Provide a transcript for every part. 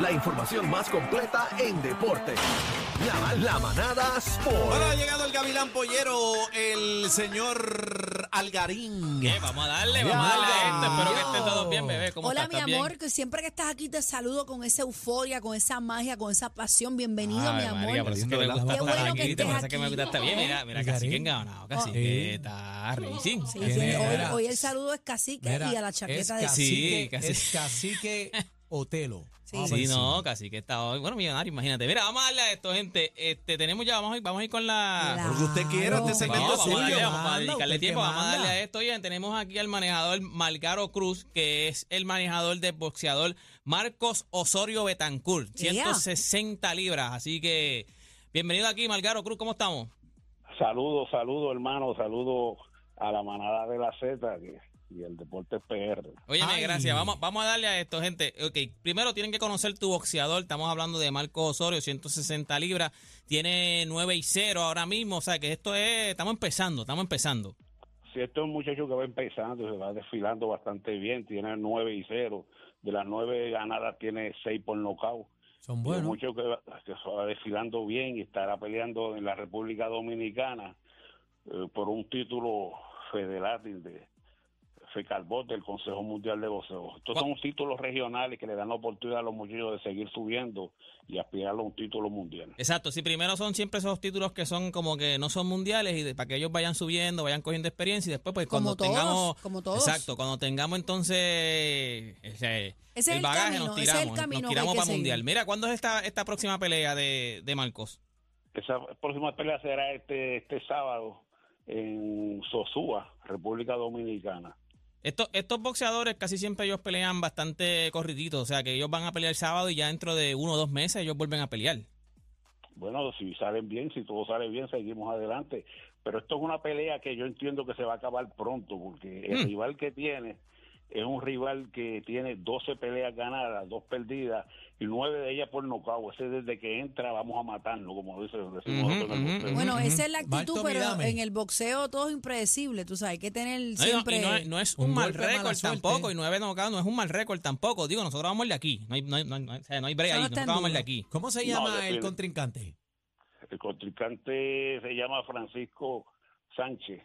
La información más completa en deporte. La, la manada Sport. Bueno, ha llegado el Gavilán Pollero, el señor Algarín. ¿Qué? Vamos a darle, vamos a darle a esto. Espero que estén todos bien, bebé. ¿Cómo Hola, estás? mi amor, que siempre que estás aquí te saludo con esa euforia, con esa magia, con esa pasión. Bienvenido, Ay, mi amor. María, por eso es que me gusta Qué estar bueno aquí. que Te parece que me gusta estar bien. Mira, mira, casi que enganado. Casi Oh. que está racing. Sí, sí, hoy, el saludo es cacique Mira, y a la es chaqueta de Sí, cacique, casi. es cacique Otelo. Sí. Vamos Sí, encima. no, casi que está hoy. Bueno, millonario, imagínate. Mira, vamos a darle a esto, gente. Este, tenemos ya, vamos a ir, vamos a ir con la. Claro. Lo que usted quiera, este segmento Vamos, vamos a darle, vamos a dedicarle tiempo, vamos a darle a esto. Oye, tenemos aquí al manejador Malgaro Cruz, que es el manejador del boxeador Marcos Osorio Betancourt, Yeah. 160 libras. Así que, bienvenido aquí, Malgaro Cruz, ¿cómo estamos? Saludos, saludos, hermano, saludos a la manada de la Z que- y el deporte PR. Óyeme, Ay. gracias. Vamos, vamos a darle a esto, gente. Ok, primero tienen que conocer tu boxeador. Estamos hablando de Marcos Osorio, 160 libras. Tiene 9 y 0 ahora mismo. O sea que esto es. Estamos empezando, estamos empezando. Si esto es un muchacho que va empezando, se va desfilando bastante bien, tiene 9 y 0, de las 9 ganadas tiene 6 por nocaut. Son buenos. muchacho que, va- que se va desfilando bien y estará peleando en la República Dominicana eh, por un título federal de FECALBOT del Consejo Mundial de Boxeo. Estos son títulos regionales que le dan la oportunidad a los muchachos de seguir subiendo y aspirar a un título mundial. Exacto. Si primero son siempre esos títulos que son como que no son mundiales y de- para que ellos vayan subiendo, vayan cogiendo experiencia y después, pues Como cuando todos, tengamos. como todos. Exacto. Cuando tengamos entonces. ese- Ese es el bagaje, camino, nos ese es el tiramos, camino nos tiramos para seguir. mundial. Mira, ¿cuándo es esta, esta próxima pelea de, de Marcos? Esa próxima pelea será este este sábado en Sosúa, República Dominicana. Estos, estos boxeadores casi siempre ellos pelean bastante corriditos, o sea que ellos van a pelear el sábado y ya dentro de uno o dos meses ellos vuelven a pelear. Bueno, si salen bien, si todo sale bien, seguimos adelante. Pero esto es una pelea que yo entiendo que se va a acabar pronto, porque el Mm. rival que tiene es un rival que tiene 12 peleas ganadas, dos perdidas y nueve de ellas por nocaut. Ese desde que entra vamos a matarlo, como dice, decimos boxeo. Bueno, esa es la actitud, Marto pero Midame. en el boxeo todo es impredecible, tú sabes, hay que tener No, y no- siempre... no, es- no es un, un mal récord tampoco, y nueve knockouts no es un mal récord tampoco. Digo, nosotros vamos el de aquí, no hay, no hay, no hay, no hay- o sea, no hay break ahí, nosotros vamos el de aquí. ¿Cómo se No, llama el contrincante? El contrincante se llama Francisco Sánchez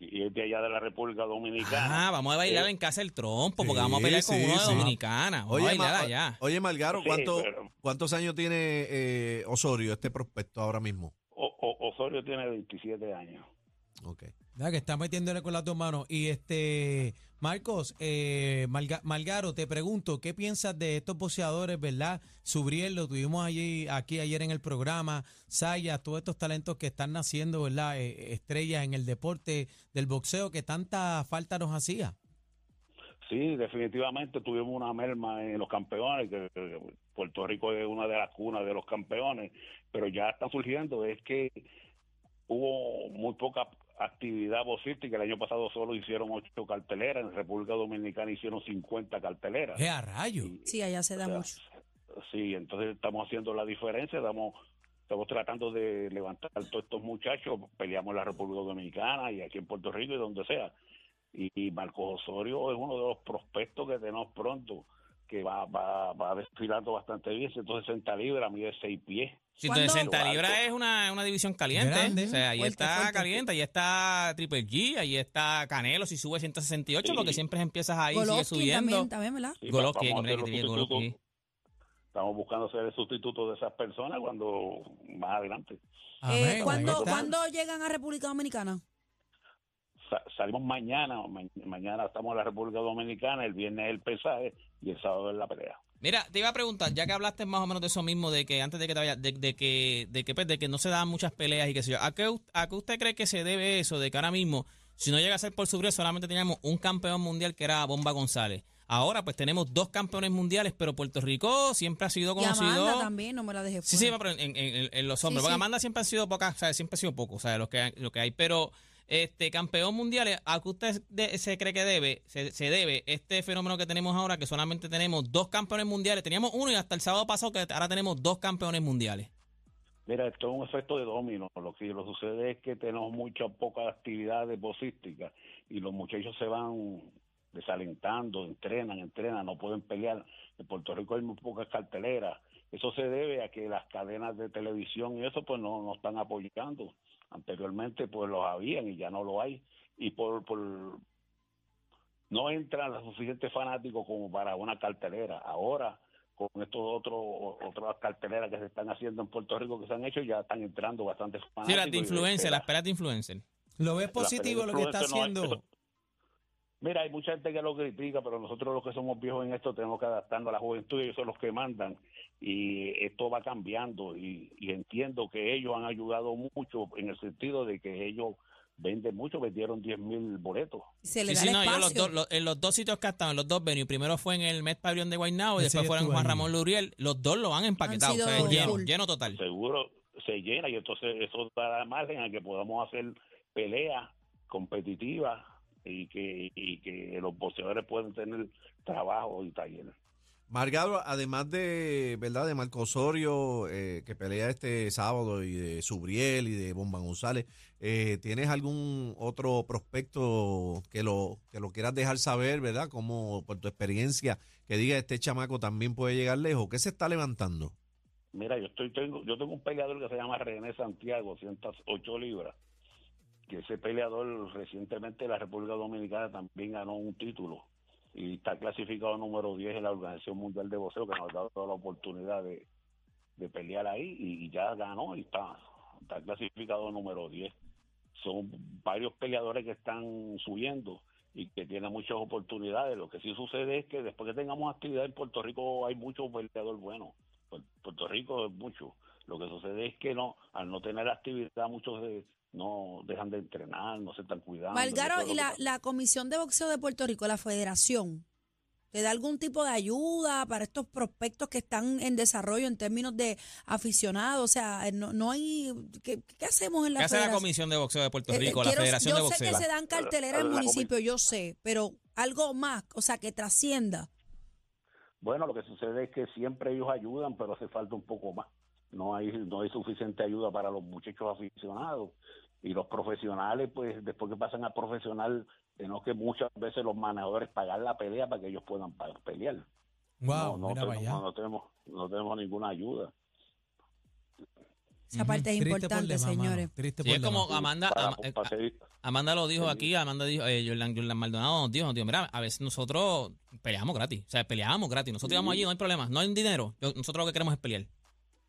y es de allá de la República Dominicana. Ah, vamos a bailar Eh, en casa el trompo, porque sí, vamos a pelear con sí, uno de sí. Dominicana. Vamos a Oye, bailar Ma- allá. oye, Malgaro, Sí, ¿cuánto, pero- ¿cuántos años tiene eh, Osorio, este prospecto ahora mismo? O- O- Osorio tiene 27 años. Ok. Ya que está metiéndole con las dos manos. Y este, Marcos, eh, Malga- Malgaro, te pregunto, ¿qué piensas de estos boxeadores, verdad? Subriel, lo tuvimos allí, aquí ayer en el programa, Saya, todos estos talentos que están naciendo, ¿verdad? Eh, estrellas en el deporte del boxeo que tanta falta nos hacía. Sí, definitivamente tuvimos una merma en los campeones, que Puerto Rico es una de las cunas de los campeones, pero ya están surgiendo, es que hubo muy poca actividad boxística, el año pasado solo hicieron ocho carteleras, en República Dominicana hicieron 50 carteleras. ¡Qué a rayo! Y- Sí, allá se da o sea, mucho. Sí, entonces estamos haciendo la diferencia, estamos, estamos tratando de levantar a todos estos muchachos, peleamos en la República Dominicana y aquí en Puerto Rico y donde sea. Y, y Marcos Osorio es uno de los prospectos que tenemos pronto, que va, va, va desfilando bastante bien, 160 libras, mide 6 pies. ¿Cuándo? 160 libras es una, una división caliente. Grande. O sea, ahí Fuerte, está fuerte. caliente, ahí está Triple G, ahí está Canelo, si sube 168, porque Sí. siempre empiezas ahí, sigue Golovkin subiendo. también, también, ¿verdad? Sí, Golovkin, hombre, que. Golovkin. Estamos buscando ser el sustituto de esas personas cuando más adelante. Eh, ¿cuándo. ¿Cuándo llegan a República Dominicana? Sa- salimos mañana, ma- mañana estamos en la República Dominicana, el viernes el pesaje y el sábado es la pelea. Mira, te iba a preguntar, ya que hablaste más o menos de eso mismo, de que antes de que te vayas, de, de que, de que, pues, de que no se daban muchas peleas y qué sé yo, ¿a qué, ¿a qué usted cree que se debe eso de que ahora mismo, si no llega a ser por subir, solamente teníamos un campeón mundial que era Bomba González? Ahora pues tenemos dos campeones mundiales, pero Puerto Rico siempre ha sido Y conocido. Amanda también, no me la dejé Sí, fuera. sí, pero en, en- en- en los hombres. Sí, sí. Amanda siempre han sido pocas, o sea, siempre ha sido poco, o sea, lo que, hay- lo que hay. Pero este campeón mundial, ¿a qué usted se cree que debe? Se, se debe este fenómeno que tenemos ahora, que solamente tenemos dos campeones mundiales. Teníamos uno y hasta el sábado pasado que ahora tenemos dos campeones mundiales. Mira, esto es un efecto de domino. Lo que lo sucede es que tenemos mucha poca actividad deportística y los muchachos se van desalentando, entrenan, entrenan, no pueden pelear. En Puerto Rico hay muy pocas carteleras. Eso se debe a que las cadenas de televisión y eso pues no, no están apoyando. Anteriormente pues los habían y ya no lo hay. Y por, por no entran los suficientes fanáticos como para una cartelera. Ahora con estos otros otras carteleras que se están haciendo en Puerto Rico que se han hecho ya están entrando bastantes fanáticos. Sí, las de influencer, las peleas de influencer. ¿Lo ves positivo lo que está no haciendo? eso- Mira, hay mucha gente que lo critica, pero nosotros los que somos viejos en esto tenemos que adaptarnos a la juventud y ellos son los que mandan. Y esto va cambiando y, y entiendo que ellos han ayudado mucho en el sentido de que ellos venden mucho, vendieron 10 mil boletos. Se le Sí, da sí, el no, yo los espacio. dos, los- en los dos sitios que estaban, los dos venues, primero fue en el Met Pavilion de Guaynabo y después fueron Juan. Ramón Luriel. Los dos lo han empaquetado, sido o sea, lleno, full. lleno total. Seguro se llena y entonces eso da margen a que podamos hacer peleas competitivas y que, y que los boxeadores puedan tener trabajo y talleres. Margado, además de, ¿verdad? De Marco Osorio, eh, que pelea este sábado, y de Subriel y de Bomba González, eh, ¿tienes algún otro prospecto que lo, que lo quieras dejar saber, ¿verdad? Como por tu experiencia, que diga este chamaco también puede llegar lejos. ¿Qué se está levantando? Mira, yo estoy tengo yo tengo un peleador que se llama René Santiago, 108 libras. Que ese peleador recientemente en la República Dominicana también ganó un título y está clasificado número 10 en la Organización Mundial de Boxeo que nos ha dado la oportunidad de, de pelear ahí y ya ganó y está, está clasificado número 10. Son varios peleadores que están subiendo y que tienen muchas oportunidades. Lo que sí sucede es que después que tengamos actividad en Puerto Rico hay muchos peleadores buenos. Pu- Puerto Rico es mucho. Lo que sucede es que no, al no tener actividad, muchos de- no dejan de entrenar, no se están cuidando. Lo y la, la Comisión de Boxeo de Puerto Rico, la Federación, ¿te da algún tipo de ayuda para estos prospectos que están en desarrollo en términos de aficionados? O sea, no, no hay... ¿qué, qué hacemos en la ¿Qué hace la federación? Comisión de Boxeo de Puerto Eh, eh, Rico, la quiero- Federación de Yo sé Boxeo? que se dan carteleras en municipios, yo sé, pero algo más, o sea, que trascienda. Bueno, lo que sucede es que siempre ellos ayudan, pero hace falta un poco más. No hay no hay suficiente ayuda para los muchachos aficionados y los profesionales, pues después que pasan a profesional, tenemos que muchas veces los manejadores pagar la pelea para que ellos puedan pelear. Wow, no, no, tenemos, no tenemos no tenemos ninguna ayuda. Esa parte es importante, demás, señores. Triste Sí, es como. Amanda, Para- para Amanda lo dijo aquí, Amanda dijo, eh, Jordan, Jordan Maldonado nos dijo, nos dijo, mira, a veces nosotros peleamos gratis, o sea, peleamos gratis, nosotros íbamos allí, no hay problema, no hay dinero, nosotros lo que queremos es pelear.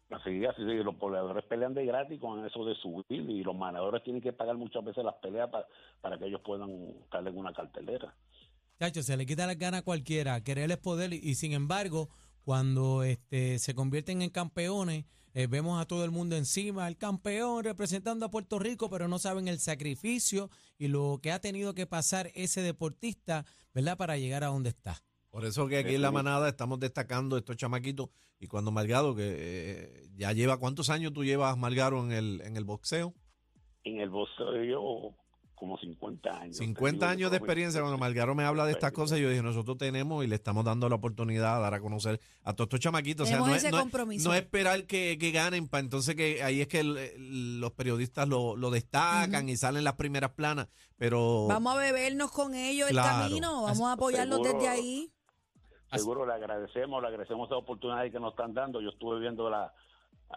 Así, así, sí, los peleadores pelean de gratis con eso de subir y los manejadores tienen que pagar muchas veces las peleas pa- para que ellos puedan estar en una cartelera. Chacho, se le quita las ganas a cualquiera, querer es poder y, y sin embargo, cuando este se convierten en campeones, eh, vemos a todo el mundo encima, el campeón representando a Puerto Rico, pero no saben el sacrificio y lo que ha tenido que pasar ese deportista, ¿verdad? Para llegar a donde está. Por eso que aquí en la manada estamos destacando estos chamaquitos y cuando Margado, que eh, ya lleva, ¿cuántos años tú llevas, Margaro, en el, en el boxeo? En el boxeo yo como 50 años. 50 Te años de experiencia. Cuando Margaro me habla de estas cosas, yo dije, nosotros tenemos y le estamos dando la oportunidad a dar a conocer a todos estos chamaquitos. O sea, Tenemos no es, ese no es- compromiso. no es esperar que, que ganen para entonces que ahí es que el- los periodistas lo, lo destacan y salen las primeras planas, pero Vamos a bebernos con ellos el camino, vamos a apoyarlos Seguro. desde ahí. Seguro le agradecemos, le agradecemos esa oportunidad que nos están dando. Yo estuve viendo la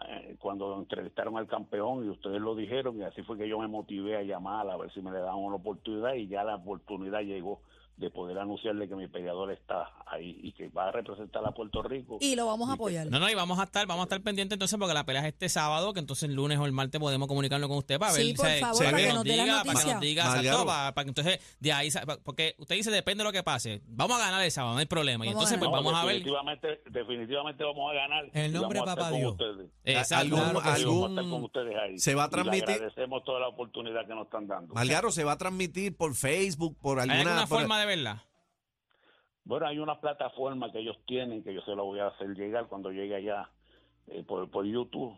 eh, cuando entrevistaron al campeón y ustedes lo dijeron y así fue que yo me motivé a llamar a ver si me le daban una oportunidad y ya la oportunidad llegó de poder anunciarle que mi peleador está ahí y que va a representar a Puerto Rico. Y lo vamos a apoyar. No, no, y vamos a estar, vamos a estar pendientes entonces porque la pelea es este sábado, que entonces el lunes o el martes podemos comunicarnos con usted para ver, Sí, por o sea, favor, para para que nos la diga, para que nos diga, exacto, para, para que entonces de ahí, porque usted dice depende de lo que pase, vamos a ganar el sábado, no hay problema, y Vamos entonces pues No, vamos a ver, definitivamente, definitivamente vamos a ganar. El nombre vamos a Papá Dios. ustedes. exacto, algún- algún- vamos a estar con ustedes ahí. se va a Y le transmitir- agradecemos toda la oportunidad que nos están dando. Margaro se va a transmitir por Facebook, por ¿hay alguna... alguna por- forma de verla? Bueno, hay una plataforma que ellos tienen que yo se la voy a hacer llegar cuando llegue allá eh, por, por YouTube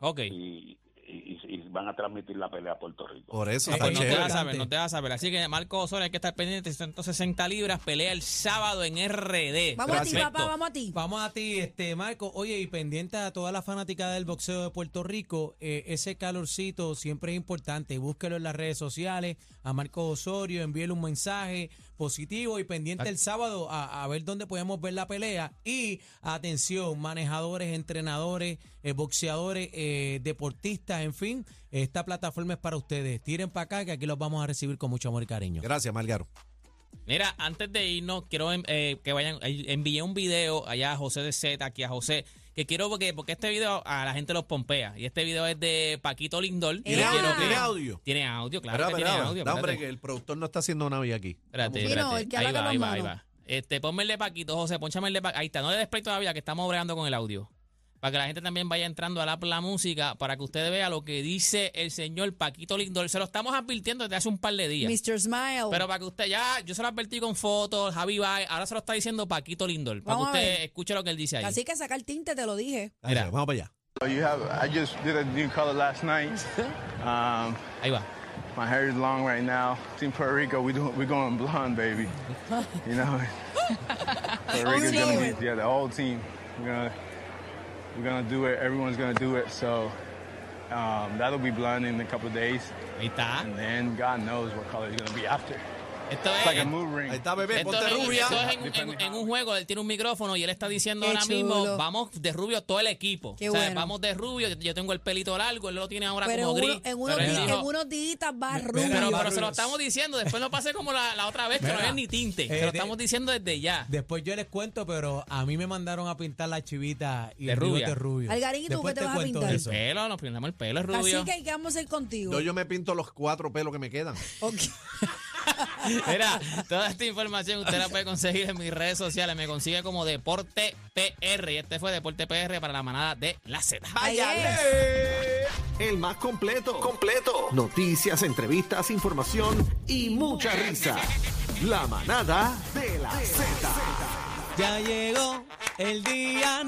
Ok. y, y- y van a transmitir la pelea a Puerto Rico. Por eso Eh, está Pues no te vas a saber, no te vas a saber. Así que Marco Osorio hay que estar pendiente. 160 libras, pelea el sábado en RD. Vamos a ti, papá, vamos a ti. Vamos a ti, este Marco. Oye, y pendiente a toda la fanática del boxeo de Puerto Rico, eh, ese calorcito siempre es importante. Búsquelo en las redes sociales, a Marco Osorio, envíele un mensaje positivo y pendiente el sábado a, a ver dónde podemos ver la pelea. Y atención, manejadores, entrenadores, eh, boxeadores, eh, deportistas, en fin, esta plataforma es para ustedes. Tiren para acá que aquí los vamos a recibir con mucho amor y cariño. Gracias, Malgaro. Mira, antes de irnos, quiero eh, que vayan. eh, Envié un video allá a José de Z, aquí a José, que quiero porque, porque este video a la gente los pompea. Y este video es de Paquito Lindor. y ¿Tiene- que- tiene audio? Tiene audio, claro Espera, que espera, tiene audio. da, hombre, espérate. que el productor no está haciendo nada aquí. Espérate, Sí, no, espérate. el que ahí va, ahí va, ahí va. Este, ponme el de Paquito, José, ponchame el de Paquito. Ahí está, no le desplay todavía, que estamos bregando con el audio. Para que la gente también vaya entrando a la, la música, para que usted vea lo que dice el señor Paquito Lindor. Se lo estamos advirtiendo desde hace un par de días. Mr. Smile. Pero para que usted ya, yo se lo advertí con fotos, Javi Bay, ahora se lo está diciendo Paquito Lindor. Para Vamos que usted escuche lo que él dice ahí. Así que saca el tinte, te lo dije. Mira. vamos para allá. You have. I just did a new color last night. Um, Ahí va. my hair is long right now. Team Puerto Rico, we do, we're going blonde, baby. You know, Puerto Rico's gonna team. be yeah, the whole team. We're gonna we're gonna do it. Everyone's gonna do it. So um, that'll be blonde in a couple of days, Ahí está. and then God knows what color it's gonna be after. Esto es. Ahí está, bebé, Esto ponte es, rubia. esto es en, en- en un juego, él tiene un micrófono y él está diciendo Qué ahora mismo, vamos de rubio todo el equipo. Qué o sea, bueno. vamos de rubio, yo- tengo el pelito largo, él lo tiene ahora Pero en, como uno- gris. en unos, días va rubio. pero, se lo estamos diciendo, después no pase como la, la otra vez que no es ni tinte. eh, se lo de- estamos diciendo desde ya. Después yo les cuento, pero a mí me mandaron a pintar la chivita y De el rubia. bigote rubio. Algarín, ¿y tú Después qué te vas a pintar? eso. El pelo, nos prendamos el pelo, es rubio. Así que, ¿qué vamos a hacer contigo? Yo, yo me pinto los cuatro pelos que me quedan. Ok. Mira, toda esta información usted la puede conseguir en mis redes sociales. Me consigue como Deporte PR. Y este fue Deporte PR para la manada de la Z. Es. El más completo. Completo. Noticias, entrevistas, información y mucha risa. La manada de la Z. Ya llegó el día